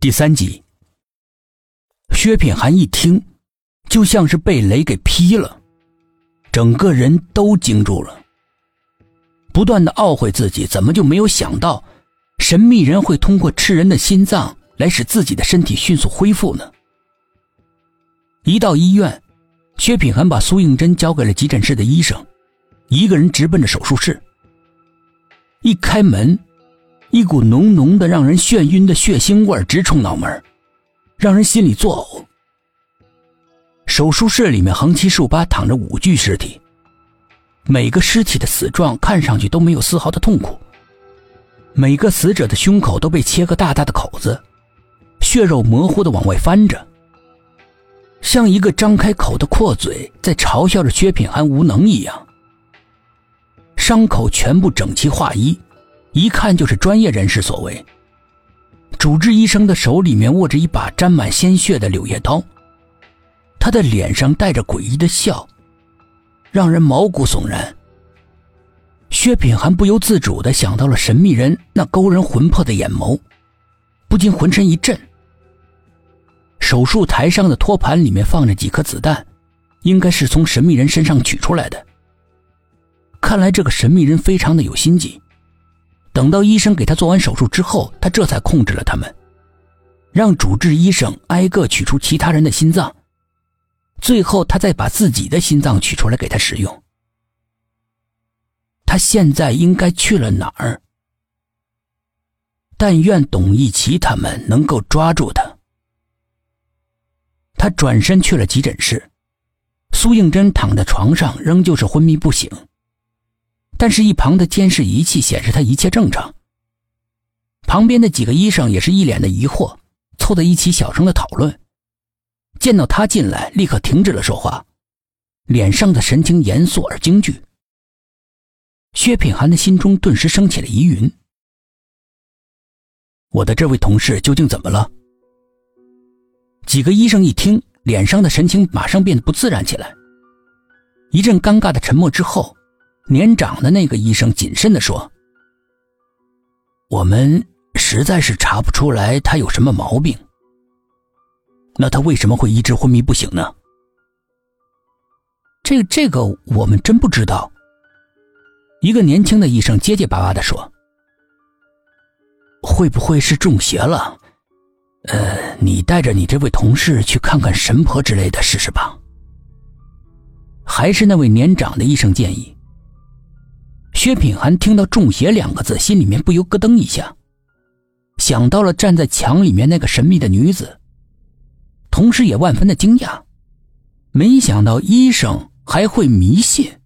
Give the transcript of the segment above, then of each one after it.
第三集，薛品涵一听，就像是被雷给劈了，整个人都惊住了，不断的懊悔自己怎么就没有想到，神秘人会通过吃人的心脏来使自己的身体迅速恢复呢？一到医院，薛品涵把苏应真交给了急诊室的医生，一个人直奔着手术室。一开门。一股浓浓的、让人眩晕的血腥味直冲脑门，让人心里作呕。手术室里面横七竖八躺着五具尸体，每个尸体的死状看上去都没有丝毫的痛苦，每个死者的胸口都被切个大大的口子，血肉模糊的往外翻着，像一个张开口的阔嘴在嘲笑着薛品涵无能一样。伤口全部整齐划一。一看就是专业人士所为。主治医生的手里面握着一把沾满鲜血的柳叶刀，他的脸上带着诡异的笑，让人毛骨悚然。薛品涵不由自主的想到了神秘人那勾人魂魄的眼眸，不禁浑身一震。手术台上的托盘里面放着几颗子弹，应该是从神秘人身上取出来的。看来这个神秘人非常的有心计。等到医生给他做完手术之后，他这才控制了他们，让主治医生挨个取出其他人的心脏，最后他再把自己的心脏取出来给他使用。他现在应该去了哪儿？但愿董一奇他们能够抓住他。他转身去了急诊室，苏应真躺在床上，仍旧是昏迷不醒。但是，一旁的监视仪器显示他一切正常。旁边的几个医生也是一脸的疑惑，凑在一起小声的讨论。见到他进来，立刻停止了说话，脸上的神情严肃而惊惧。薛品涵的心中顿时升起了疑云：我的这位同事究竟怎么了？几个医生一听，脸上的神情马上变得不自然起来。一阵尴尬的沉默之后。年长的那个医生谨慎地说：“我们实在是查不出来他有什么毛病。那他为什么会一直昏迷不醒呢？这这个我们真不知道。”一个年轻的医生结结巴巴地说：“会不会是中邪了？呃，你带着你这位同事去看看神婆之类的试试吧。”还是那位年长的医生建议。薛品涵听到“中邪”两个字，心里面不由咯噔一下，想到了站在墙里面那个神秘的女子，同时也万分的惊讶，没想到医生还会迷信。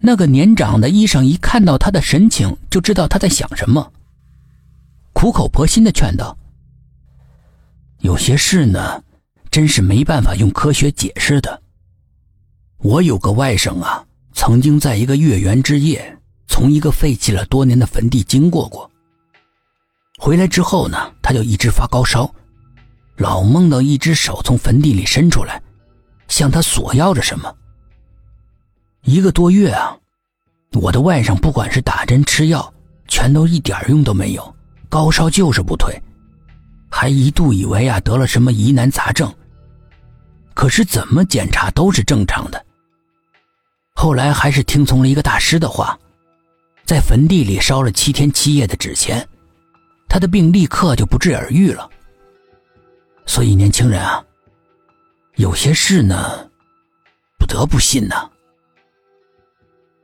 那个年长的医生一看到他的神情，就知道他在想什么，苦口婆心的劝道：“有些事呢，真是没办法用科学解释的。我有个外甥啊。”曾经在一个月圆之夜，从一个废弃了多年的坟地经过过。回来之后呢，他就一直发高烧，老梦到一只手从坟地里伸出来，向他索要着什么。一个多月啊，我的外甥不管是打针吃药，全都一点用都没有，高烧就是不退，还一度以为啊得了什么疑难杂症。可是怎么检查都是正常的。后来还是听从了一个大师的话，在坟地里烧了七天七夜的纸钱，他的病立刻就不治而愈了。所以年轻人啊，有些事呢，不得不信呐。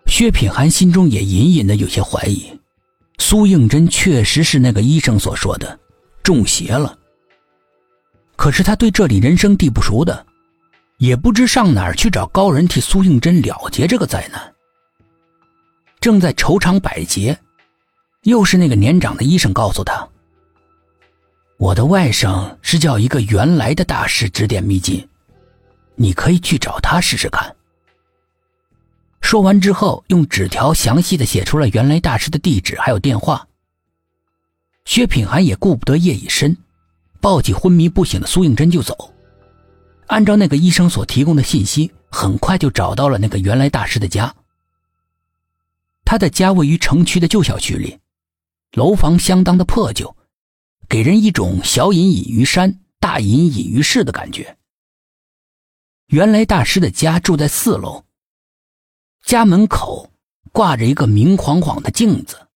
薛品涵心中也隐隐的有些怀疑，苏应真确实是那个医生所说的中邪了。可是他对这里人生地不熟的。也不知上哪儿去找高人替苏应真了结这个灾难。正在愁肠百结，又是那个年长的医生告诉他：“我的外甥是叫一个原来的大师指点迷津，你可以去找他试试看。”说完之后，用纸条详细的写出了原来大师的地址还有电话。薛品涵也顾不得夜已深，抱起昏迷不醒的苏应真就走。按照那个医生所提供的信息很快就找到了那个原来大师的家。他的家位于城区的旧小区里楼房相当的破旧给人一种小隐隐于山大隐隐于市的感觉。原来大师的家住在四楼家门口挂着一个明晃晃的镜子。